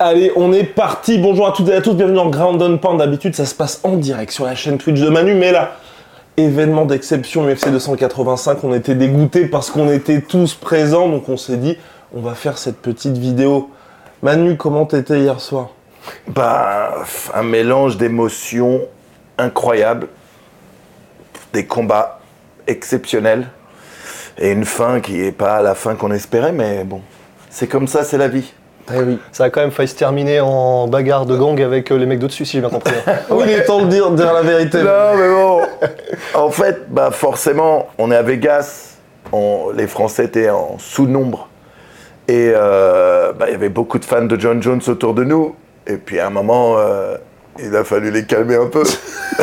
Allez, on est parti. Bonjour à toutes et à tous. Bienvenue dans Ground on Pound. D'habitude, ça se passe en direct sur la chaîne Twitch de Manu. Mais là, événement d'exception UFC 285. On était dégoûtés parce qu'on était tous présents. Donc on s'est dit, on va faire cette petite vidéo. Manu, comment t'étais hier soir? Bah, un mélange d'émotions incroyables, des combats exceptionnels et une fin qui n'est pas la fin qu'on espérait, mais bon, c'est comme ça, c'est la vie. Eh oui. Ça a quand même failli se terminer en bagarre de gang avec euh, les mecs d'au-dessus, si j'ai bien compris. Oui, il est temps de dire, de dire la vérité. Non, mais bon, en fait, bah forcément, on est à Vegas, on- les Français étaient en sous-nombre. Et euh, bah, il y avait beaucoup de fans de John Jones autour de nous. Et puis à un moment, euh, il a fallu les calmer un peu.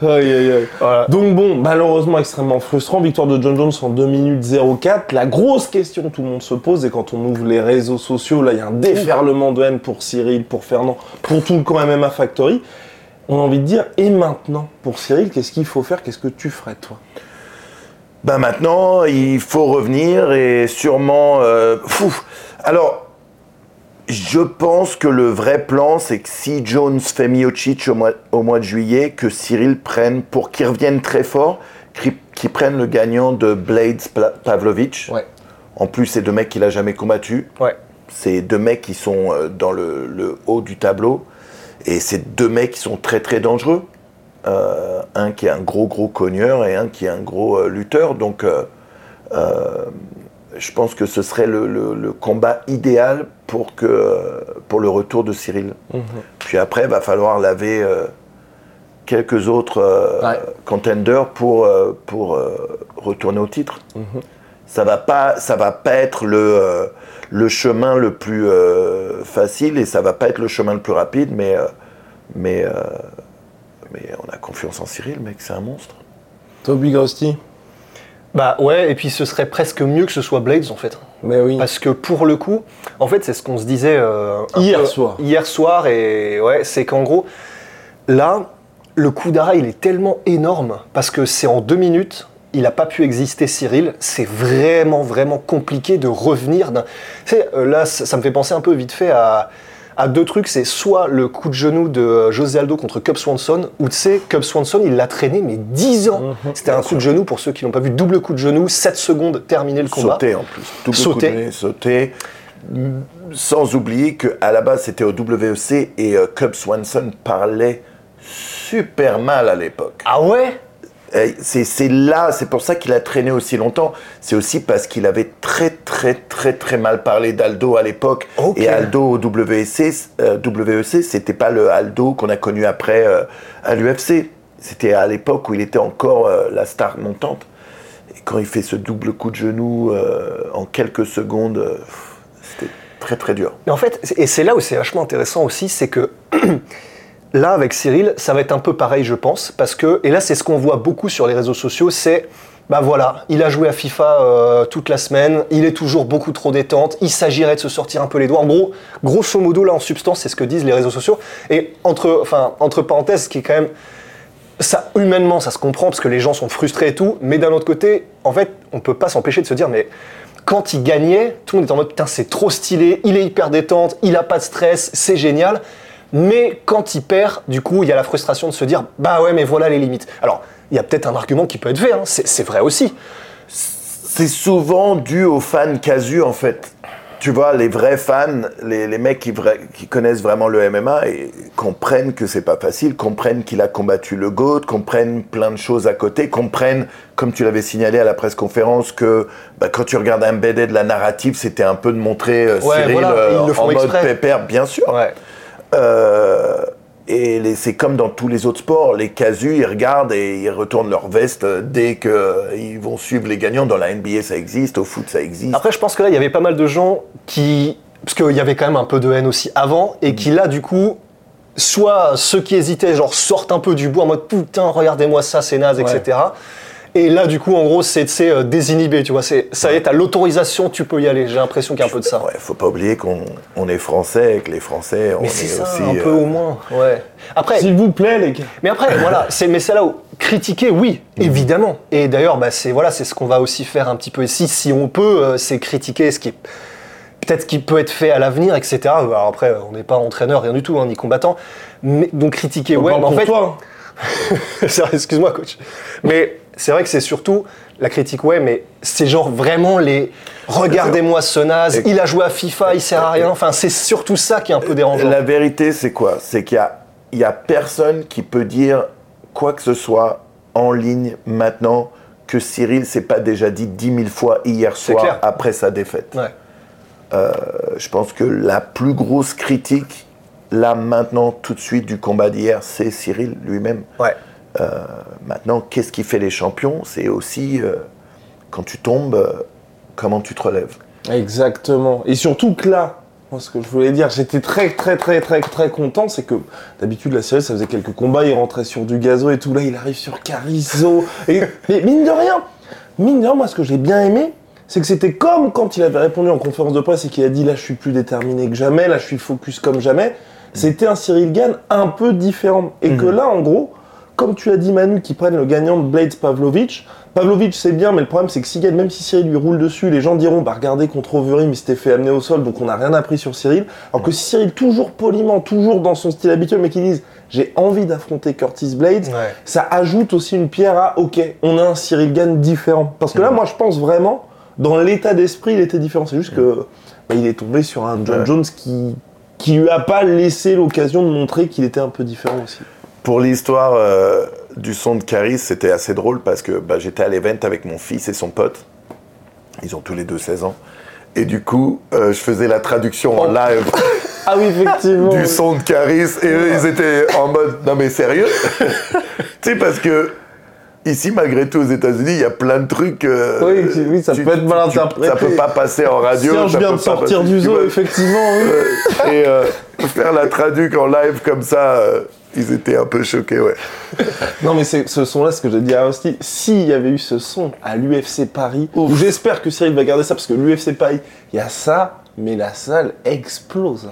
Aïe, aïe, aïe. Voilà. Donc bon, malheureusement extrêmement frustrant, victoire de John Jones en 2 minutes 04. La grosse question que tout le monde se pose, et quand on ouvre les réseaux sociaux, là il y a un déferlement de haine pour Cyril, pour Fernand, pour tout le camp MMA Factory. On a envie de dire, et maintenant, pour Cyril, qu'est-ce qu'il faut faire? Qu'est-ce que tu ferais toi? Ben maintenant, il faut revenir et sûrement. euh, fou. Alors, je pense que le vrai plan, c'est que si Jones fait Miocic au mois, au mois de juillet, que Cyril prenne, pour qu'il revienne très fort, qu'il prenne le gagnant de Blades Pavlovich. Ouais. En plus, c'est deux mecs qu'il a jamais combattu. Ouais. C'est deux mecs qui sont euh, dans le, le haut du tableau. Et c'est deux mecs qui sont très très dangereux. Euh, un qui est un gros gros cogneur et un qui est un gros euh, lutteur. Donc euh, je pense que ce serait le, le- le combat idéal pour, que, pour le retour de Cyril. Puis après, il va falloir laver euh, quelques autres euh, Ouais. contenders pour, euh, pour retourner au titre. Ça va pas, ça va pas être le, le chemin le plus facile et ça va pas être le chemin le plus rapide, mais, mais, mais on a confiance en Cyril, mec, c'est un monstre. Toby Grosty Bah ouais, et puis ce serait presque mieux que ce soit Blades en fait. Mais oui. Parce que pour le coup, en fait, c'est ce qu'on se disait euh, Hier peu- soir. Hier soir, et ouais, c'est qu'en gros, là, le coup d'arrêt, il est tellement énorme parce que c'est en deux minutes. Il n'a pas pu exister, Cyril. C'est vraiment, vraiment compliqué de revenir. d'un- Tu sais, euh, là, ça, ça me fait penser un peu vite fait à, à deux trucs. C'est soit le coup de genou de euh, José Aldo contre Cub Swanson, où tu sais, Cub Swanson, il l'a traîné, mais 10 ans. C'était un coup de genou, pour ceux qui l'ont pas vu, double coup de genou, 7 secondes, terminé le combat. Sauter en plus. Double Sauter. coup de nez, sauter. Sans oublier qu'à la base, c'était au WEC et euh, Cub Swanson parlait super mal à l'époque. Ah ouais? C'est c'est là, c'est pour ça qu'il a traîné aussi longtemps. C'est aussi parce qu'il avait très très très très mal parlé d'Aldo à l'époque. Et Aldo au WEC, euh, WEC c'était pas le Aldo qu'on a connu après euh, à l'UFC. C'était à l'époque où il était encore euh, la star montante. Et quand il fait ce double coup de genou euh, en quelques secondes, euh, c'était très très dur. Mais en fait, et c'est là où c'est vachement intéressant aussi, c'est que là, avec Cyril, ça va être un peu pareil, je pense, parce que, et là, c'est ce qu'on voit beaucoup sur les réseaux sociaux, c'est, bah voilà, il a joué à FIFA euh, toute la semaine, il est toujours beaucoup trop détente, il s'agirait de se sortir un peu les doigts. En gros, grosso modo, là, en substance, c'est ce que disent les réseaux sociaux. Et entre, parenthèses, ce qui est quand même ça, humainement, ça se comprend parce que les gens sont frustrés et tout, mais d'un autre côté, en fait, on peut pas s'empêcher de se dire, mais quand il gagnait, tout le monde était en mode, putain, c'est trop stylé, il est hyper détente, il a pas de stress, c'est génial. Mais quand il perd, du coup, il y a la frustration de se dire, bah ouais, mais voilà les limites. Alors, il y a peut-être un argument qui peut être fait, hein, c'est vrai aussi. C'est souvent dû aux fans casus en fait. Tu vois, les vrais fans, les, les mecs qui, vra- qui connaissent vraiment le MMA et comprennent que c'est pas facile, comprennent qu'il a combattu le GOAT, comprennent plein de choses à côté, comprennent, comme tu l'avais signalé à la presse conférence, que bah, quand tu regardes un BD de la narrative, c'était un peu de montrer euh, Ouais, Cyril voilà, euh, en mode exprès. pépère, bien sûr. Ouais. Euh, et les- c'est comme dans tous les autres sports, les casus, ils regardent et ils retournent leur veste euh, dès qu'ils vont suivre les gagnants. Dans la NBA, ça existe, au foot, ça existe. Après, je pense que là, il y avait pas mal de gens qui. Parce qu'il y avait quand même un peu de haine aussi avant, et qui là, du coup, soit ceux qui hésitaient, genre, sortent un peu du bois en mode putain, regardez-moi ça, c'est naze, etc. Et là, du coup, en gros, c'est euh, désinhibé, tu vois. c'est- Ça y est, t'as l'autorisation, tu peux y aller. J'ai l'impression qu'il y a un peu de ça. Ouais, faut pas oublier qu'on on est français et que les Français, on Mais est, c'est ça, aussi. un peu euh, au moins. Ouais. Après, S'il vous plaît, les gars. Mais après, voilà, c'est mais c'est là où critiquer, oui, évidemment. Et d'ailleurs, bah, c'est voilà, c'est ce qu'on va aussi faire un petit peu ici, si on peut, euh, c'est critiquer ce qui peut-être qui peut être fait à l'avenir, etc. Alors après, on n'est pas entraîneur, rien du tout, hein, ni combattant. Mais, donc critiquer, ouais, mais en pour fait, toi. excuse-moi, coach. Mais c'est vrai que c'est surtout la critique, ouais, mais c'est genre vraiment les. Regardez-moi ce naze, il a joué à FIFA, il sert à rien. Enfin, c'est surtout ça qui est un peu dérangeant. La vérité, c'est quoi? C'est qu'il y a, personne qui peut dire quoi que ce soit en ligne maintenant que Cyril s'est pas déjà dit dix mille fois hier soir après sa défaite. Ouais. Euh, je pense que la plus grosse critique, là maintenant, tout de suite du combat d'hier, c'est Cyril lui-même. Ouais. Maintenant, qu'est-ce qui fait les champions? C'est aussi euh, quand tu tombes, euh, comment tu te relèves. Exactement. Et surtout que là, moi, ce que je voulais dire, j'étais très, très, très, très, très content, c'est que d'habitude, la série, ça faisait quelques combats, il rentrait sur du gazo et tout. Là, il arrive sur Carizo. Et, mais mine de rien, mine de rien, moi, ce que j'ai bien aimé, c'est que c'était comme quand il avait répondu en conférence de presse et qu'il a dit là, je suis plus déterminé que jamais, là, je suis focus comme jamais. C'était un Cyril Gann un peu différent. Et que là, en gros, comme tu as dit, Manu, qui prennent le gagnant de Blades Pavlovich. Pavlovich, c'est bien, mais le problème, c'est que gagne, même si Cyril lui roule dessus, les gens diront, bah regardez, contre Overeem, il s'était fait amener au sol, donc on n'a rien appris sur Cyril. Alors que si Cyril, toujours poliment, toujours dans son style habituel, mais qui disent, j'ai envie d'affronter Curtis Blades, Ouais. ça ajoute aussi une pierre à, ok, on a un Cyril Gann différent. Parce que là, moi, je pense vraiment, dans l'état d'esprit, il était différent. C'est juste que, bah, il est tombé sur un John Ouais. Jones qui, qui lui a pas laissé l'occasion de montrer qu'il était un peu différent aussi. Pour l'histoire euh, du son de Caris, c'était assez drôle parce que bah, j'étais à l'event avec mon fils et son pote. Ils ont tous les deux 16 ans. Et du coup, euh, je faisais la traduction en Oh. live Ah oui, effectivement. du son de Caris. Et eux, ils étaient en mode Non, mais sérieux? Tu sais, parce que ici, malgré tout, aux États-Unis, il y a plein de trucs. euh, Oui, tu- oui, ça peut être mal interprété. Ça peut pas passer en radio. Tiens, je ça viens de sortir du zoo, effectivement. oui. et euh, faire la traduc en live comme ça, ils étaient un peu choqués, ouais. Non, mais ce son-là, ce que j'ai dit à Rusty, s'il y avait eu ce son à l'UFC Paris, où j'espère que Cyril va garder ça, parce que l'UFC Paris, il y a ça, mais la salle explose.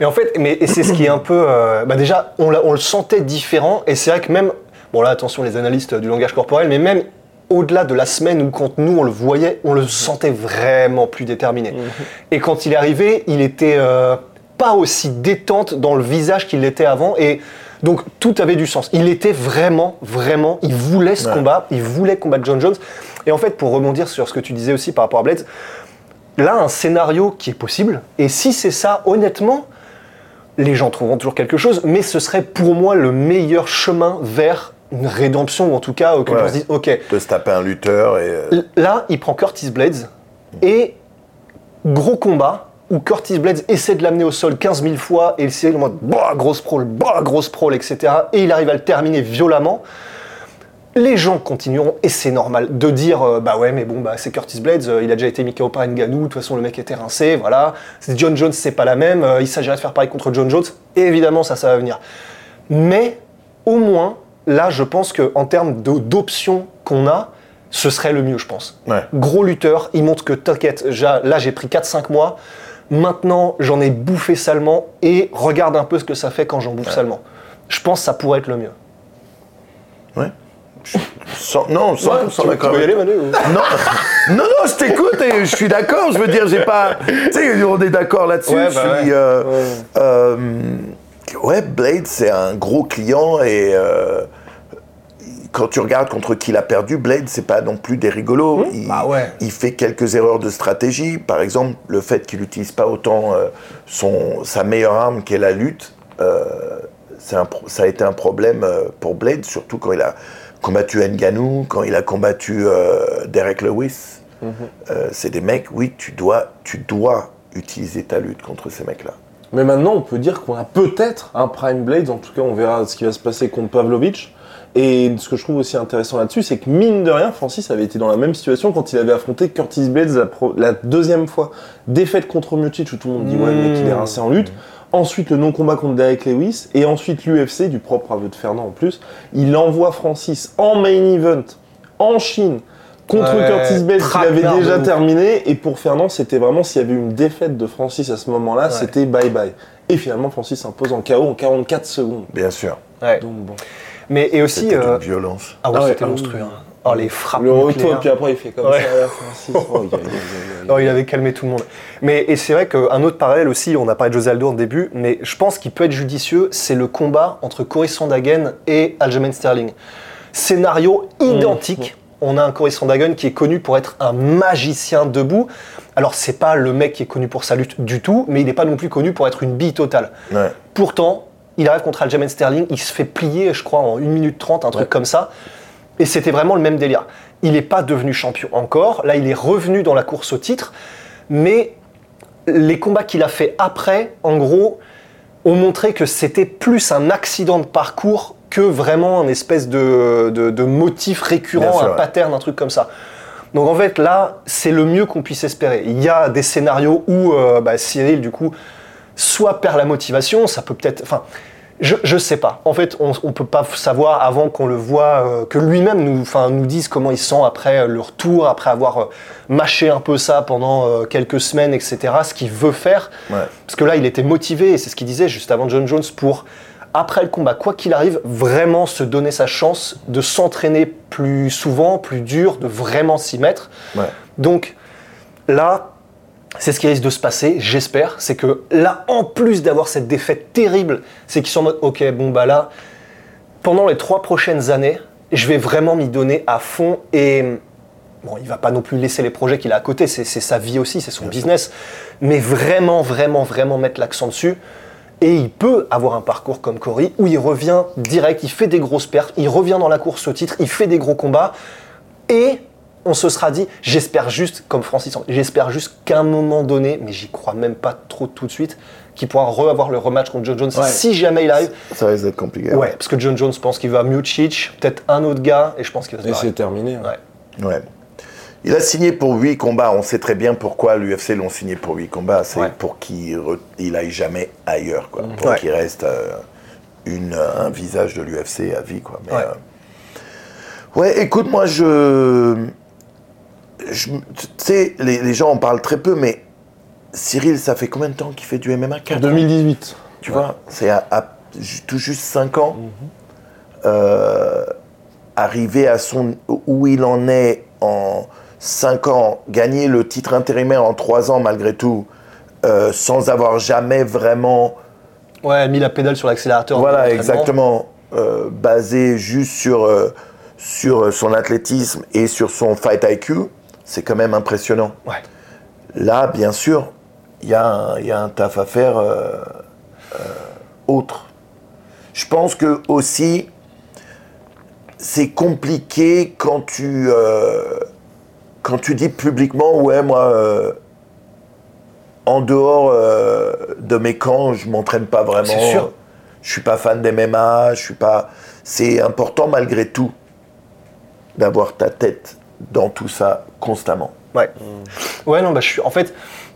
Et en fait, mais c'est ce qui est un peu. euh, bah déjà, on, le sentait différent, et c'est vrai que même. Bon, là, attention, les analystes du langage corporel, mais même au-delà de la semaine où, quand nous, on le voyait, on le sentait vraiment plus déterminé. Et quand il est arrivé, il était euh, pas aussi détente dans le visage qu'il l'était avant, et. Donc tout avait du sens. Il était vraiment, vraiment, il voulait ce Ouais. combat, il voulait combattre John Jones. Et en fait, pour rebondir sur ce que tu disais aussi par rapport à Blades, là, un scénario qui est possible. Et si c'est ça, honnêtement, les gens trouveront toujours quelque chose, mais ce serait pour moi le meilleur chemin vers une rédemption, ou en tout cas, que Ouais. on se dise, ok, De se taper un lutteur et. euh, là, il prend Curtis Blades, et gros combat, où Curtis Blades essaie de l'amener au sol 15 000 fois, et il s'est en mode, bah, grosse prole, bah, grosse prole, etc. Et il arrive à le terminer violemment. Les gens continueront, et c'est normal, de dire euh, bah ouais, mais bon, bah c'est Curtis Blades, euh, il a déjà été mis KO par Ngannou, de toute façon le mec était rincé, voilà. C'est John Jones, c'est pas la même, euh, il s'agirait de faire pareil contre John Jones, et évidemment ça, ça va venir. Mais au moins, là, je pense qu'en termes d'options qu'on a, ce serait le mieux, je pense. Ouais. Gros lutteur, il montre que t'inquiète, là j'ai pris 4-5 mois, maintenant j'en ai bouffé salement, et regarde un peu ce que ça fait quand j'en bouffe salement. Je pense que ça pourrait être le mieux. Ouais. Sans- non, 100% tu, d'accord. tu veux y avec- aller, Manu ou- Non, non, non, je t'écoute et je suis d'accord. Je veux dire, j'ai pas. Tu sais, on est d'accord là-dessus. Ouais, je bah suis. ouais. euh, Ouais. euh, ouais, Blade, c'est un gros client et. euh, quand tu regardes contre qui il a perdu, Blade, c'est pas non plus des rigolos. Il, Bah ouais. il fait quelques erreurs de stratégie. Par exemple, le fait qu'il n'utilise pas autant euh, son, sa meilleure arme qui est la lutte, euh, un ça a été un problème euh, pour Blade, surtout quand il a combattu Ngannou, quand il a combattu euh, Derek Lewis. Euh, c'est des mecs, oui, tu dois, tu dois utiliser ta lutte contre ces mecs-là. Mais maintenant, on peut dire qu'on a peut-être un Prime Blades. En tout cas, on verra ce qui va se passer contre Pavlovich. Et ce que je trouve aussi intéressant là-dessus, c'est que mine de rien, Francis avait été dans la même situation quand il avait affronté Curtis Blades la, pro- la deuxième fois. Défaite contre Miocic où tout le monde dit ouais, le mec il est rincé en lutte. Ensuite le non-combat contre Derek Lewis. Et ensuite l'UFC, du propre aveu de Fernand en plus. Il envoie Francis en main event en Chine contre Ouais, Curtis Blades qu'il traquenard avait déjà terminé. Et pour Fernand, c'était vraiment s'il y avait une défaite de Francis à ce moment-là, Ouais. c'était bye bye. Et finalement, Francis s'impose en KO en 44 secondes. Bien sûr. Ouais. Donc bon. Mais et aussi. C'était euh, violence. Ah ouais, Ah ouais, c'était ah monstrueux. oui. hein. Oh, les frappes. Le retour, puis après il fait comme Ouais. ça, Francis. Oh, Non, aïe. il avait calmé tout le monde. Mais et c'est vrai qu'un autre parallèle aussi, on a parlé de José Aldo en début, mais je pense qu'il peut être judicieux, c'est le combat entre Cory Sandhagen et Aljamain Sterling. Scénario identique. On a un Cory Sandhagen qui est connu pour être un magicien debout. Alors c'est pas le mec qui est connu pour sa lutte du tout, mais il n'est pas non plus connu pour être une bille totale. Ouais. Pourtant, il arrive contre Aljamain Sterling, il se fait plier, je crois, en 1 minute 30, un truc Ouais. comme ça. Et c'était vraiment le même délire. Il n'est pas devenu champion encore. Là, il est revenu dans la course au titre. Mais les combats qu'il a fait après, en gros, ont montré que c'était plus un accident de parcours que vraiment un espèce de, de- de motif récurrent, sûr, un ouais. pattern, un truc comme ça. Donc en fait, là, c'est le mieux qu'on puisse espérer. Il y a des scénarios où euh, bah, Cyril, du coup, soit perd la motivation, ça peut peut-être. Enfin, je, je sais pas. En fait, on, on peut pas savoir avant qu'on le voit, euh, que lui-même nous, nous dise comment il se sent après le retour, après avoir euh, mâché un peu ça pendant euh, quelques semaines, etc. Ce qu'il veut faire. Ouais. Parce que là, il était motivé, et c'est ce qu'il disait juste avant John Jones, pour, après le combat, quoi qu'il arrive, vraiment se donner sa chance de s'entraîner plus souvent, plus dur, de vraiment s'y mettre. Ouais. Donc là, c'est ce qui risque de se passer, j'espère. C'est que là, en plus d'avoir cette défaite terrible, c'est qu'ils sont en mode, ok, bon bah là, pendant les trois prochaines années, je vais vraiment m'y donner à fond et bon, il va pas non plus laisser les projets qu'il a à côté, c'est sa vie aussi, c'est son business, mais vraiment, vraiment, vraiment mettre l'accent dessus. Et il peut avoir un parcours comme Cory où il revient direct, il fait des grosses pertes, il revient dans la course au titre, il fait des gros combats et on se sera dit, j'espère juste, comme Francis, j'espère juste qu'à un moment donné, mais j'y crois même pas trop tout de suite, qu'il pourra re-avoir le rematch contre John Jones Ouais. si jamais il arrive. Ça risque d'être compliqué. Ouais, parce que John Jones pense qu'il va Miocic, peut-être un autre gars, et je pense qu'il va se Et c'est terminé. hein. Ouais. Ouais. Il a signé pour 8 combats. On sait très bien pourquoi l'UFC l'ont signé pour 8 combats. C'est Ouais. pour qu'il re- il aille jamais ailleurs. Quoi. Pour Ouais. qu'il reste euh, une, un visage de l'UFC à vie. Quoi. Mais, Ouais. euh, ouais, écoute, moi, je. Tu sais, les, les gens en parlent très peu, mais Cyril, ça fait combien de temps qu'il fait du MMA 4 En 2018. tu vois, c'est à, tout juste 5 ans. Euh, arriver à son où il en est en 5 ans, gagner le titre intérimaire en 3 ans malgré tout, euh, sans avoir jamais vraiment, Ouais, mis la pédale sur l'accélérateur. voilà, exactement, euh, basé juste sur, euh, sur son athlétisme et sur son fight IQ, c'est quand même impressionnant. Ouais. Là, bien sûr, il y, a un- il y a un taf à faire euh, euh, autre. Je pense que aussi, c'est compliqué quand tu, euh, quand tu dis publiquement, ouais, moi, en dehors de mes camps, je m'entraîne pas vraiment. C'est sûr. Je suis pas fan d'MMA, je suis pas. C'est important malgré tout d'avoir ta tête dans tout ça constamment. Ouais. Ouais, non, bah, je suis. En fait,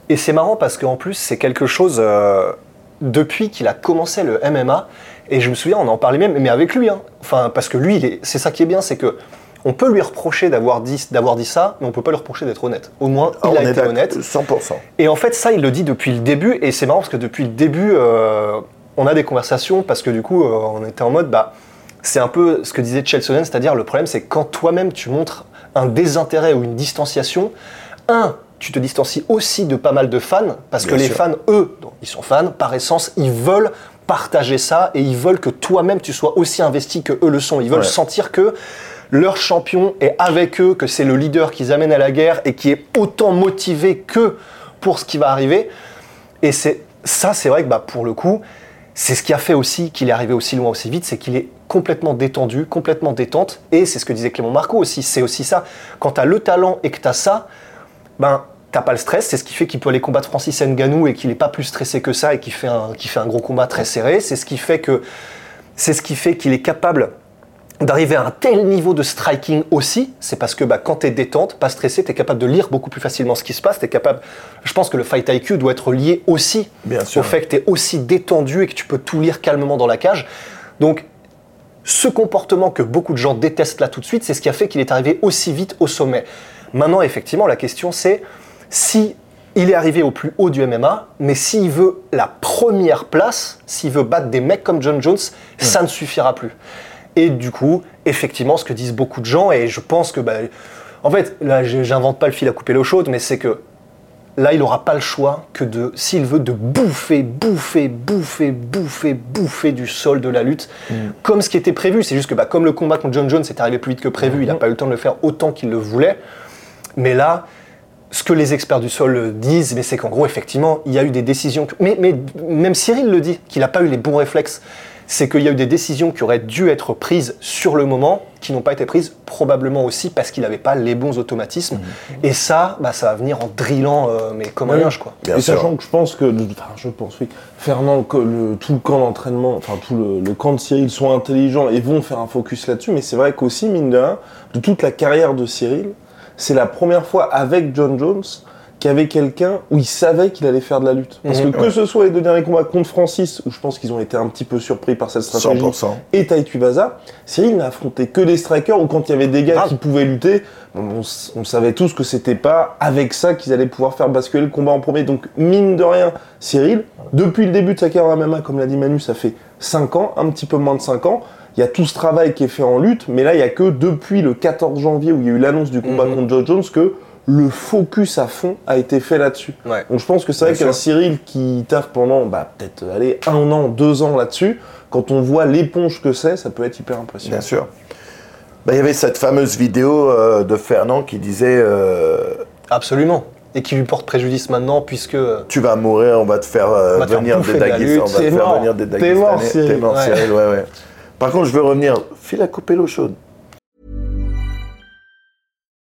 et c'est marrant parce qu'en plus, c'est quelque chose. euh, depuis qu'il a commencé le MMA, et je me souviens, on en parlait même, mais avec lui, hein. Enfin, parce que lui, c'est ça qui est bien, c'est que. On peut lui reprocher d'avoir dit, d'avoir dit ça, mais on peut pas lui reprocher d'être honnête. Au moins, Ah, il a on est été honnête. 100%. Et en fait, ça, il le dit depuis le début, et c'est marrant parce que depuis le début, euh, on a des conversations parce que du coup, euh, on était en mode, bah, c'est un peu ce que disait Chelsonen, c'est-à-dire le problème, c'est quand toi-même tu montres un désintérêt ou une distanciation, un, tu te distancies aussi de pas mal de fans, parce que les fans, eux, ils sont fans, par essence, ils veulent partager ça et ils veulent que toi-même tu sois aussi investi que eux le sont. Ils veulent Ouais. sentir que leur champion est avec eux, que c'est le leader qu'ils amènent à la guerre et qui est autant motivé que pour ce qui va arriver. Et c'est ça, c'est vrai que bah, pour le coup, c'est ce qui a fait aussi qu'il est arrivé aussi loin aussi vite, c'est qu'il est complètement détendu, complètement détente. Et c'est ce que disait Clément Marco aussi, c'est aussi ça. Quand tu as le talent et que tu as ça, ben, t'as pas le stress, c'est ce qui fait qu'il peut aller combattre Francis Ngannou et qu'il est pas plus stressé que ça et qu'il fait un, fait un gros combat très serré. C'est ce qui fait que, c'est ce qui fait qu'il est capable d'arriver à un tel niveau de striking aussi, c'est parce que bah, quand tu es détente, pas stressé, tu es capable de lire beaucoup plus facilement ce qui se passe. Es capable... Je pense que le fight IQ doit être lié aussi Bien sûr. au fait que tu es aussi détendu et que tu peux tout lire calmement dans la cage. Donc, ce comportement que beaucoup de gens détestent là tout de suite, c'est ce qui a fait qu'il est arrivé aussi vite au sommet. Maintenant, effectivement, la question c'est si il est arrivé au plus haut du MMA, mais s'il veut la première place, s'il veut battre des mecs comme John Jones, ça ne suffira plus. Et du coup, effectivement, ce que disent beaucoup de gens, et je pense que, bah, en fait, là, j'invente pas le fil à couper l'eau chaude, mais c'est que là, il n'aura pas le choix que de, s'il veut, de bouffer, bouffer, bouffer, bouffer, bouffer du sol de la lutte, comme ce qui était prévu. C'est juste que, bah, comme le combat contre John Jones est arrivé plus vite que prévu, il n'a pas eu le temps de le faire autant qu'il le voulait. Mais là, ce que les experts du sol disent, mais c'est qu'en gros, effectivement, il y a eu des décisions. que- Mais, mais même Cyril le dit, qu'il n'a pas eu les bons réflexes. C'est qu'il y a eu des décisions qui auraient dû être prises sur le moment, qui n'ont pas été prises, probablement aussi parce qu'il n'avait pas les bons automatismes. Et ça, bah, ça va venir en drillant, euh, mais comme un linge, quoi. Bien et sûr. sachant que je pense que, enfin, je pense oui, Fernand, que le- tout le camp d'entraînement, enfin tout le, le camp de Cyril sont intelligents et vont faire un focus là-dessus, mais c'est vrai qu'aussi, mine de rien, de toute la carrière de Cyril, c'est la première fois avec John Jones qu'il y avait quelqu'un où il savait qu'il allait faire de la lutte. Parce Mhm. que que ce soit les deux derniers combats contre Francis, où je pense qu'ils ont été un petit peu surpris par cette stratégie, 100%. et Tai Tuivasa, Cyril n'a affronté que des strikers ou quand il y avait des gars qui pouvaient lutter, on savait tous que c'était pas avec ça qu'ils allaient pouvoir faire basculer le combat en premier. Donc mine de rien, Cyril, depuis le début de sa carrière MMA, comme l'a dit Manu, ça fait 5 ans, un petit peu moins de 5 ans. Il y a tout ce travail qui est fait en lutte, mais là il y a que depuis le 14 janvier où il y a eu l'annonce du combat Mhm. contre Joe Jones que le focus à fond a été fait là-dessus. Ouais. Donc je pense que c'est vrai qu'un. Cyril qui taffe pendant bah, peut-être allez, un an, deux ans là-dessus, quand on voit l'éponge que c'est, ça peut être hyper impressionnant. Bien sûr. Bah, Il y avait cette fameuse vidéo euh, de Fernand qui disait euh, Absolument. Et qui lui porte préjudice maintenant, puisque. euh, Tu vas mourir, on va te faire euh, venir des Daguestans. On va te t'es faire mort. venir des T'es mort, Daguestanais. Cyril. T'es mort. Cyril, ouais, ouais. Par contre, je veux revenir. File à couper l'eau chaude.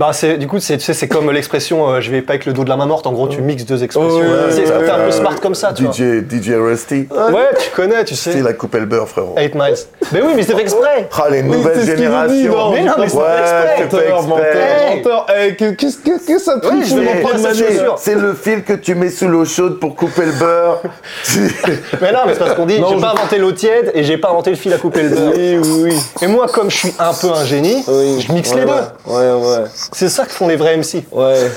Bah, c'est, du coup, c'est, tu sais, c'est comme l'expression euh, je vais pas avec le dos de la main morte. En gros, tu mixes deux expressions. Ouais, ouais, c'est, t'es un peu smart comme ça, tu vois. DJ, DJ Rusty. Ouais, tu connais, tu sais. File à couper le beurre, frérot. 8 miles. Mais oui, mais c'est fait exprès. Ah, les nouvelles c'est générations. non, Mais non, mais c'est ouais, fait c'est exprès. fait Menteur, Qu'est-ce que ça te Oui, fout je vais de m'en prendre prendre ma ça, gueule c'est. C'est le fil que tu mets sous l'eau chaude pour couper le beurre. Mais non, mais c'est parce qu'on dit j'ai je- pas inventé l'eau tiède et j'ai pas inventé le fil à couper le beurre. Oui, oui, oui. Et moi, comme je suis un peu un génie, je mixe les deux. Ouais, ouais, C'est ça que font les vrais MC. ouais.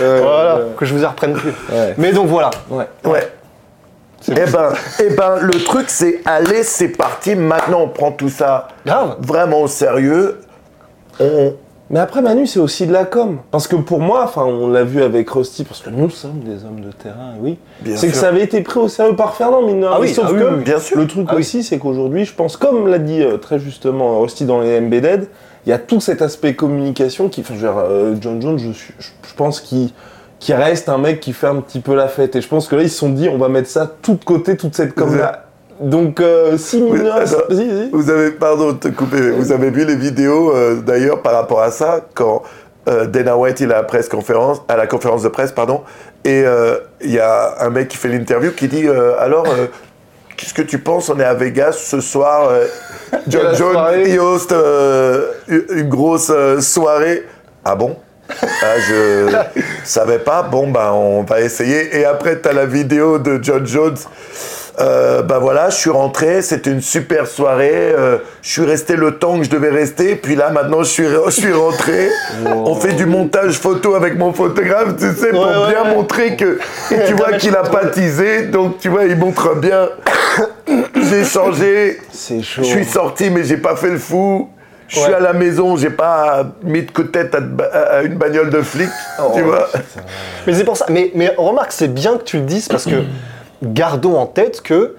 Ouais, Voilà, ouais. que je vous en reprenne plus. Mais donc voilà. Ouais. Ouais. Eh ben, eh ben, le truc, c'est allez, c'est parti. Maintenant, on prend tout ça Grave. vraiment au sérieux. On, Mais après Manu, c'est aussi de la com. Parce que pour moi, enfin, on l'a vu avec Rusty, parce que nous sommes des hommes de terrain, oui. Bien C'est que ça avait été pris au sérieux par Fernand, mine de rien. Ah oui, sauf ah oui, que oui, oui. Bien sûr. le truc Ah aussi, c'est qu'aujourd'hui, je pense, comme l'a dit euh, très justement Rusty dans les Embedded, il y a tout cet aspect communication qui, enfin, je veux dire, euh, John Jones, je, suis- je, je pense qu'il qui reste un mec qui fait un petit peu la fête. Et je pense que là, ils se sont dit, on va mettre ça tout de côté, toute cette com-là. Donc, euh, si attends. vas-y. Vous avez, pardon de te couper, mais vous avez vu les vidéos euh, d'ailleurs par rapport à ça quand euh, Dana White il est à la presse conférence, à la conférence de presse pardon, et il y a un mec qui fait l'interview qui dit alors qu'est-ce que tu penses? On est à Vegas ce soir, euh, John il host euh, une grosse euh, soirée. Ah bon? Ah, je savais pas. Bon, ben, on va essayer. Et après, tu as la vidéo de John Jones. Euh, ben voilà, je suis rentré, c'était une super soirée. euh, je suis resté le temps que je devais rester. Puis là, maintenant, je suis, je suis rentré. On fait du montage photo avec mon photographe, tu sais, pour Ouais, bien ouais. montrer que. Et tu vois qu'il a pas teasé. Donc, tu vois, il montre bien. J'ai changé. C'est chaud. Je suis sorti, mais j'ai pas fait le fou. Je suis à la maison, j'ai pas mis de coup de tête à, à une bagnole de flic, Oh. tu vois. Mais c'est pour ça. Mais, mais remarque, c'est bien que tu le dises parce que gardons en tête que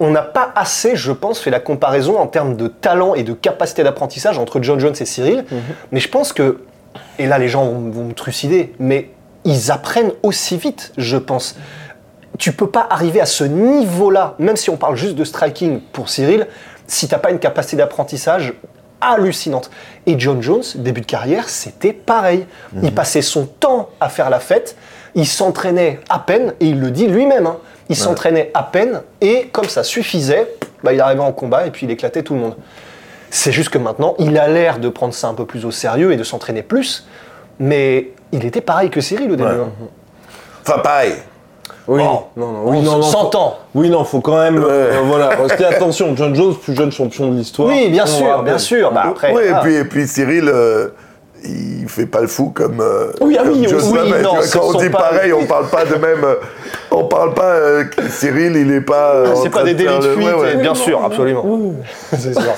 on n'a pas assez, je pense, fait la comparaison en termes de talent et de capacité d'apprentissage entre John Jones et Cyril. Mais je pense que, et là les gens vont, vont me trucider, mais ils apprennent aussi vite, je pense. Tu peux pas arriver à ce niveau-là, même si on parle juste de striking pour Cyril, si t'as pas une capacité d'apprentissage hallucinante. Et John Jones, début de carrière, c'était pareil. Il passait son temps à faire la fête, il s'entraînait à peine, et il le dit lui-même, hein. Il s'entraînait à peine, et comme ça suffisait, bah, il arrivait en combat et puis il éclatait tout le monde. C'est juste que maintenant, il a l'air de prendre ça un peu plus au sérieux et de s'entraîner plus, mais il était pareil que Cyril au début. Ouais. hein. Enfin, pareil. Oui, Oh. non, non, oui, On non, non. Oui, non, faut quand même. Ouais. euh, voilà. Que, attention, John Jones, plus jeune champion de l'histoire. Oui, bien On sûr, bien sûr. Bah, après, oui, ah. et, puis, et puis Cyril, euh, il fait pas le fou comme. euh, Oui, ah comme oui, oui, non, quand on dit pas- pareil, on parle pas de même. euh, on parle pas. euh, Cyril, il est pas. euh, c'est pas des délits de fuite, ouais, ouais. et bien sûr, absolument. C'est sûr.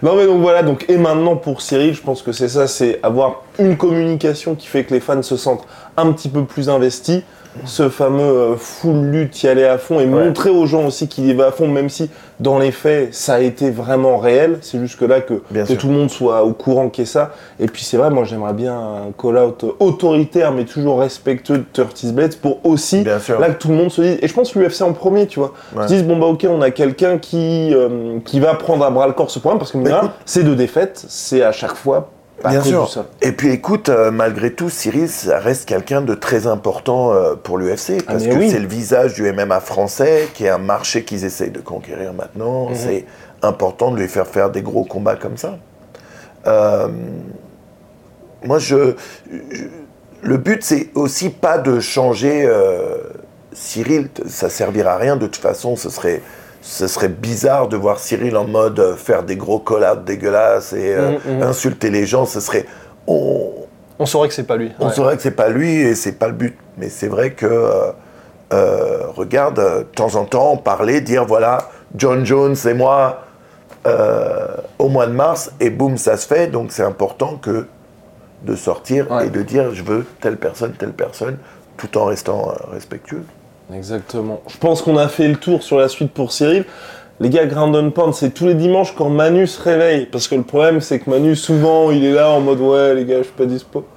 Non mais donc voilà, donc et maintenant pour Cyril, je pense que c'est ça, c'est avoir une communication qui fait que les fans se sentent un petit peu plus investis, ce fameux euh, full lutte y aller à fond et montrer aux gens aussi qu'il y va à fond, même si dans les faits ça a été vraiment réel, c'est juste que là que, Bien que tout le monde soit au courant qu'est ça. Et puis c'est vrai, moi j'aimerais bien un call-out autoritaire mais toujours respectueux de Curtis Blades pour aussi Bien là que tout le monde se dise, et je pense l'UFC en premier, tu vois, Ouais. se disent bon bah ok on a quelqu'un qui, euh, qui va prendre à bras le corps ce problème parce que de écoute- c'est deux défaites, c'est à chaque fois à Bien cause sûr. Et puis écoute, euh, malgré tout, Cyril, ça reste quelqu'un de très important euh, pour l'UFC parce mais que oui. c'est le visage du MMA français, qui est un marché qu'ils essayent de conquérir Mhm. maintenant. C'est important de lui faire faire des gros combats comme ça. Euh, moi, je, je- le but, c'est aussi pas de changer Cyril. Ça servira à rien. De toute façon, ce serait, ce serait bizarre de voir Cyril en mode euh, faire des gros call-outs dégueulasses et euh, Mhm, insulter les gens. Ce serait. On, On saurait que c'est pas lui. on Ouais. saurait que c'est pas lui et c'est pas le but. Mais c'est vrai que, euh, euh, regarde, de temps en temps, parler, dire voilà, John Jones et moi au mois de mars, et boum, ça se fait. Donc c'est important que de sortir Ouais. et de dire je veux telle personne, telle personne, tout en restant respectueux. Exactement. Je pense qu'on a fait le tour sur la suite pour Cyril. Les gars, Ground and Pound, c'est tous les dimanches quand Manu se réveille. Parce que le problème, c'est que Manu, souvent, il est là en mode Ouais, les gars, je suis pas dispo.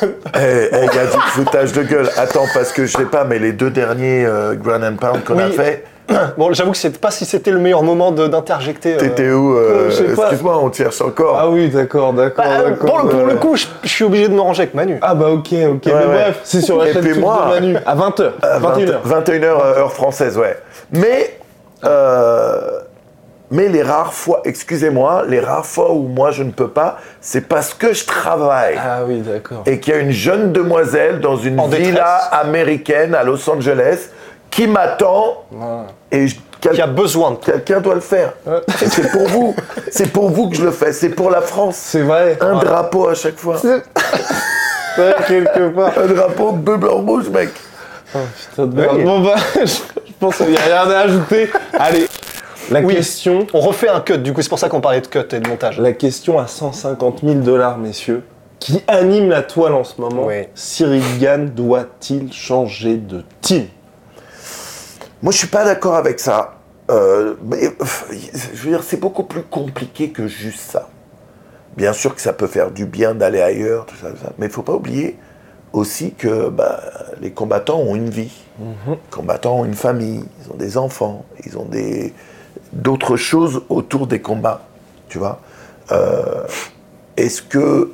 Eh, eh, il y a du foutage de gueule. Attends, parce que je sais pas, mais les deux derniers euh, Grand and Pound qu'on a fait, Bon, j'avoue que c'est pas si c'était le meilleur moment d'interjecter. euh, t'étais où euh, euh. Excuse-moi, on te cherche encore. Ah oui, d'accord, d'accord. bah, pour, le, pour le coup, je, je suis obligé de me ranger avec Manu. Ah bah ok, ok. Mais ouais. bref, c'est sur la chaîne de Manu. À 20h. À 21h. 21h heure française, ouais. Mais, euh, mais les rares fois, excusez-moi, les rares fois où moi je ne peux pas, c'est parce que je travaille. Ah oui, d'accord. Et qu'il y a une jeune demoiselle dans une En détresse. villa américaine à Los Angeles qui m'attend et quel- Qui a besoin de quelqu'un doit le faire. C'est pour vous. C'est pour vous que je le fais. C'est pour la France. C'est vrai. Un Ouais. drapeau à chaque fois. Ouais, quelque part. Un drapeau bleu, blanc, rouge, mec. Putain de merde. Bon bah, je je pense qu'il n'y a rien à ajouter. Allez, la Oui. question. On refait un cut, du coup, c'est pour ça qu'on parlait de cut et de montage. La question à 150 000 dollars, messieurs, qui anime la toile en ce moment? Oui. Cyril Gann doit-il changer de team? Moi, je suis pas d'accord avec ça. Euh, mais, je veux dire, c'est beaucoup plus compliqué que juste ça. Bien sûr que ça peut faire du bien d'aller ailleurs, tout ça, tout ça. mais il faut pas oublier aussi que bah, les combattants ont une vie. Les combattants ont une famille, ils ont des enfants, ils ont des d'autres choses autour des combats, tu vois. Euh, Est-ce que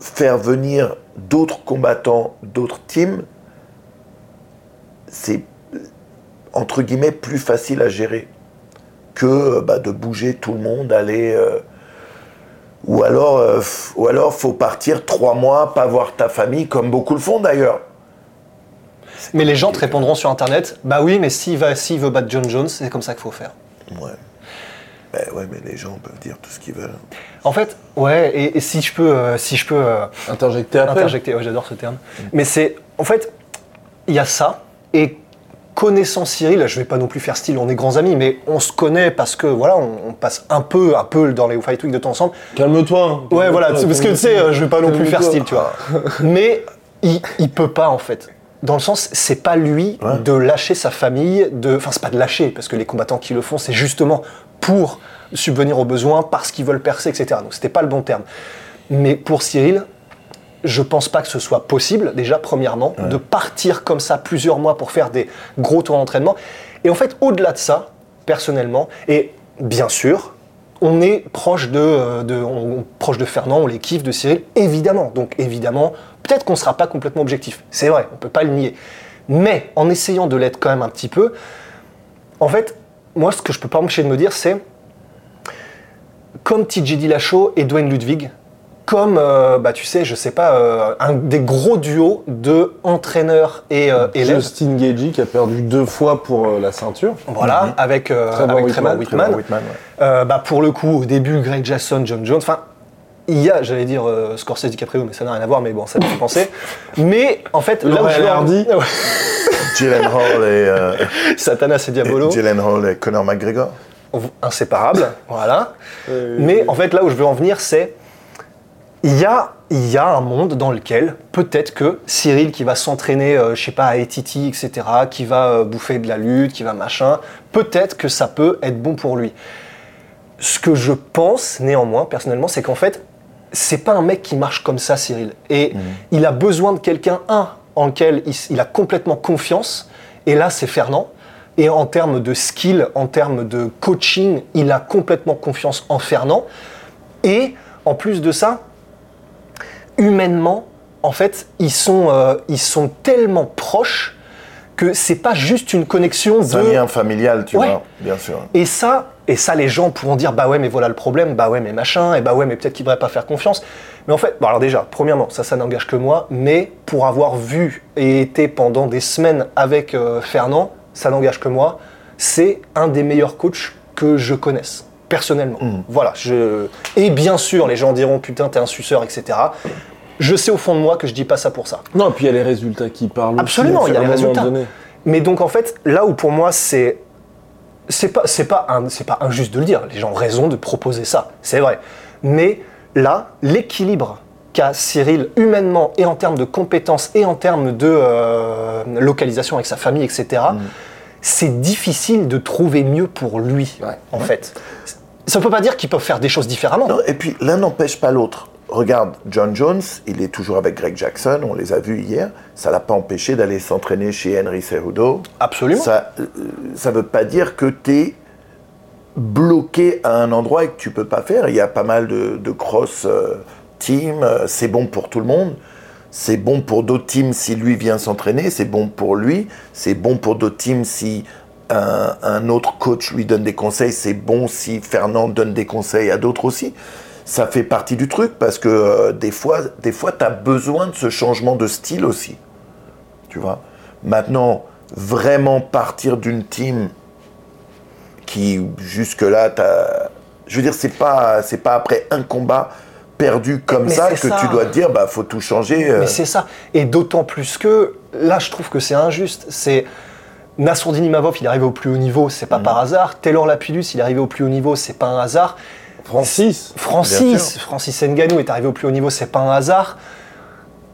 faire venir d'autres combattants, d'autres teams, c'est entre guillemets plus facile à gérer que bah, de bouger tout le monde, aller euh, ou alors euh, ou alors faut partir trois mois, pas voir ta famille comme beaucoup le font d'ailleurs. Mais les gens te répondront sur internet Bah oui, mais s'il va- s'il veut battre John Jones, c'est comme ça qu'il faut faire. Ouais. Ben ouais, mais les gens peuvent dire tout ce qu'ils veulent. En fait, ouais, et, et si je peux, euh, si je peux euh, Interjecté après interjecter, ouais, j'adore ce terme. Mais c'est, en fait, il y a ça, et connaissant Cyril, je vais pas non plus faire style, on est grands amis, mais on se connaît parce que voilà, on, on passe un peu, un peu dans les Fight Week de temps ensemble. Calme-toi. hein. Ouais, voilà, parce que tu sais, je vais pas non plus faire style, tu vois. Mais il, il peut pas, en fait. Dans le sens, c'est pas lui Ouais. de lâcher sa famille, de, enfin, c'est pas de lâcher, parce que les combattants qui le font, c'est justement pour subvenir aux besoins, parce qu'ils veulent percer, etc. Donc c'était pas le bon terme. Mais pour Cyril, je pense pas que ce soit possible, déjà, premièrement, de partir comme ça plusieurs mois pour faire des gros tours d'entraînement. Et en fait, au-delà de ça, personnellement, et bien sûr, on est proche de, euh, de- on- proche de Fernand, on les kiffe, de Cyril, évidemment. Donc évidemment, peut-être qu'on ne sera pas complètement objectif. C'est vrai, on peut pas le nier. Mais en essayant de l'être quand même un petit peu, en fait, moi, ce que je peux pas m'empêcher de me dire, c'est comme TJ Dillashaw et Dwayne Ludwig, comme, euh, bah, tu sais, je sais pas, euh, un des gros duos de entraîneurs et euh, élèves. Justin Gagey qui a perdu deux fois pour euh, la ceinture. Voilà, avec, euh, Trevor avec Whitman, Whitman. Trevor Whitman, ouais. Euh, bah, pour le coup, au début, Greg Jackson, John Jones, enfin, il y a, j'allais dire euh, Scorsese DiCaprio, mais ça n'a rien à voir, mais bon, ça me fait penser. Mais en fait, là où je Hardy. Ouais. Jalen Hall et, euh, Satanas et Diabolo, Jalen Hall et Conor McGregor. inséparables, voilà. Mais en fait, là où je veux en venir, c'est il y a, il y a un monde dans lequel peut-être que Cyril qui va s'entraîner, euh, je sais pas, à ATT, etc., qui va euh, bouffer de la lutte, qui va machin, peut-être que ça peut être bon pour lui. Ce que je pense, néanmoins, personnellement, c'est qu'en fait, c'est pas un mec qui marche comme ça, Cyril. Et il a besoin de quelqu'un, un, en lequel il, il a complètement confiance. Et là, c'est Fernand. Et en termes de skill, en termes de coaching, il a complètement confiance en Fernand. Et en plus de ça, humainement, en fait, ils sont, euh, ils sont tellement proches que c'est pas juste une connexion C'est un de. lien familial, tu Ouais. vois, bien sûr. Et ça, et ça, les gens pourront dire bah ouais, mais voilà le problème, bah ouais, mais machin, et bah ouais, mais peut-être qu'il devrait pas faire confiance. Mais en fait, bon, alors déjà, premièrement, ça, ça n'engage que moi, mais pour avoir vu et été pendant des semaines avec euh, Fernand, ça n'engage que moi. C'est un des meilleurs coachs que je connaisse personnellement. Voilà. Je... Et bien sûr, les gens diront putain, t'es un suceur, etc. Je sais au fond de moi que je dis pas ça pour ça. Non, puis il y a les résultats qui parlent. Absolument, il y a les résultats. donné. Mais donc en fait, là où pour moi c'est c'est pas c'est pas c'est pas injuste de le dire. Les gens ont raison de proposer ça, c'est vrai. Mais là, l'équilibre qu'a Cyril humainement et en termes de compétences et en termes de euh, localisation avec sa famille, etc. C'est difficile de trouver mieux pour lui, en fait. Ça ne peut pas dire qu'ils peuvent faire des choses différemment. Non, et puis l'un n'empêche pas l'autre. Regarde, John Jones, il est toujours avec Greg Jackson, on les a vus hier. Ça l'a pas empêché d'aller s'entraîner chez Henry Cejudo. Absolument. Ça ne veut pas dire que tu es bloqué à un endroit et que tu peux pas faire. Il y a pas mal de, de cross euh, teams, euh, c'est bon pour tout le monde. C'est bon pour d'autres teams si lui vient s'entraîner, c'est bon pour lui, c'est bon pour d'autres teams si un, un autre coach lui donne des conseils, c'est bon si Fernand donne des conseils à d'autres aussi. Ça fait partie du truc parce que euh, des fois, des fois tu as besoin de ce changement de style aussi. Tu vois? Maintenant, vraiment partir d'une team qui, jusque-là, t'as- je veux dire, c'est pas, c'est pas après un combat perdu comme Mais ça que ça. tu dois te dire, bah, faut tout changer. euh. Mais c'est ça. Et d'autant plus que, là, je trouve que c'est injuste. C'est. Nassourdine Mavov, il est arrivé au plus haut niveau, c'est pas par hasard. Taylor Lapidus, il est arrivé au plus haut niveau, c'est pas un hasard. Francis. Francis. Francis Ngannou est arrivé au plus haut niveau, c'est pas un hasard.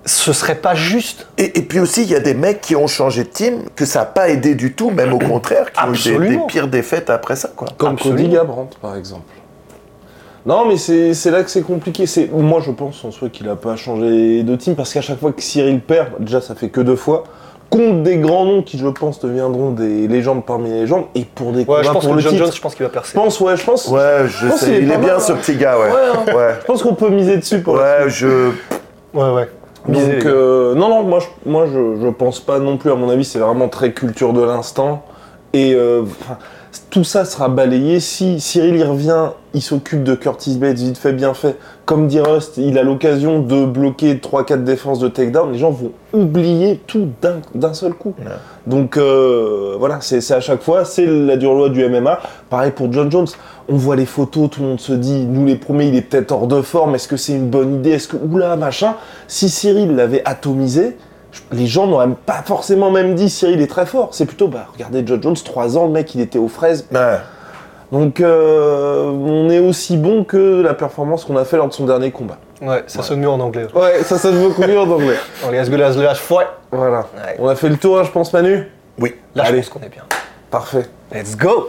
Ce serait pas juste. Et, et puis aussi, il y a des mecs qui ont changé de team, que ça n'a pas aidé du tout, même au contraire, qui ont eu des, pires défaites après ça. Quoi. Comme Absolument. Cody Garbrandt, par exemple. Non, mais c'est là que c'est compliqué. C'est Moi, je pense en soi qu'il a pas changé de team parce qu'à chaque fois que Cyril perd, déjà, ça fait que deux fois, contre des grands noms qui, je pense, deviendront des légendes parmi les légendes et pour des Ouais, combats je pense pour que le John titre. Jones, je pense qu'il va percer. Je pense, ouais, je pense. Ouais, je pense sais, il est bien mal, ce petit gars, ouais. Ouais, hein. ouais. Je pense qu'on peut miser dessus pour Ouais, je. Ouais, ouais. Donc, euh, non, non, moi, je, moi je, je pense pas non plus. À mon avis, c'est vraiment très culture de l'instant. Et euh, tout ça sera balayé si Cyril y revient, il s'occupe de Curtis Bates, vite fait, bien fait. Comme dit Rust, il a l'occasion de bloquer 3-4 défenses de takedown. Les gens vont oublier tout d'un seul coup. Donc euh, voilà, c'est c'est à chaque fois, c'est la dure loi du MMA. Pareil pour John Jones. On voit les photos, tout le monde se dit, nous les premiers, il est peut-être hors de forme. Est-ce que c'est une bonne idée? Est-ce que oula machin? Si Cyril l'avait atomisé, les gens n'auraient pas forcément même dit Cyril est très fort. C'est plutôt, bah, regardez John Jones, 3 ans, le mec, il était aux fraises. Ouais. Donc, euh, on est aussi bon que la performance qu'on a fait lors de son dernier combat. Ouais, ça sonne mieux en anglais. Ouais, ça sonne beaucoup mieux en anglais. On les as good as the fight. Voilà. Ouais. On a fait le tour, hein, je pense, Manu? Oui. Là, Allez. je pense qu'on est bien. Parfait. Let's go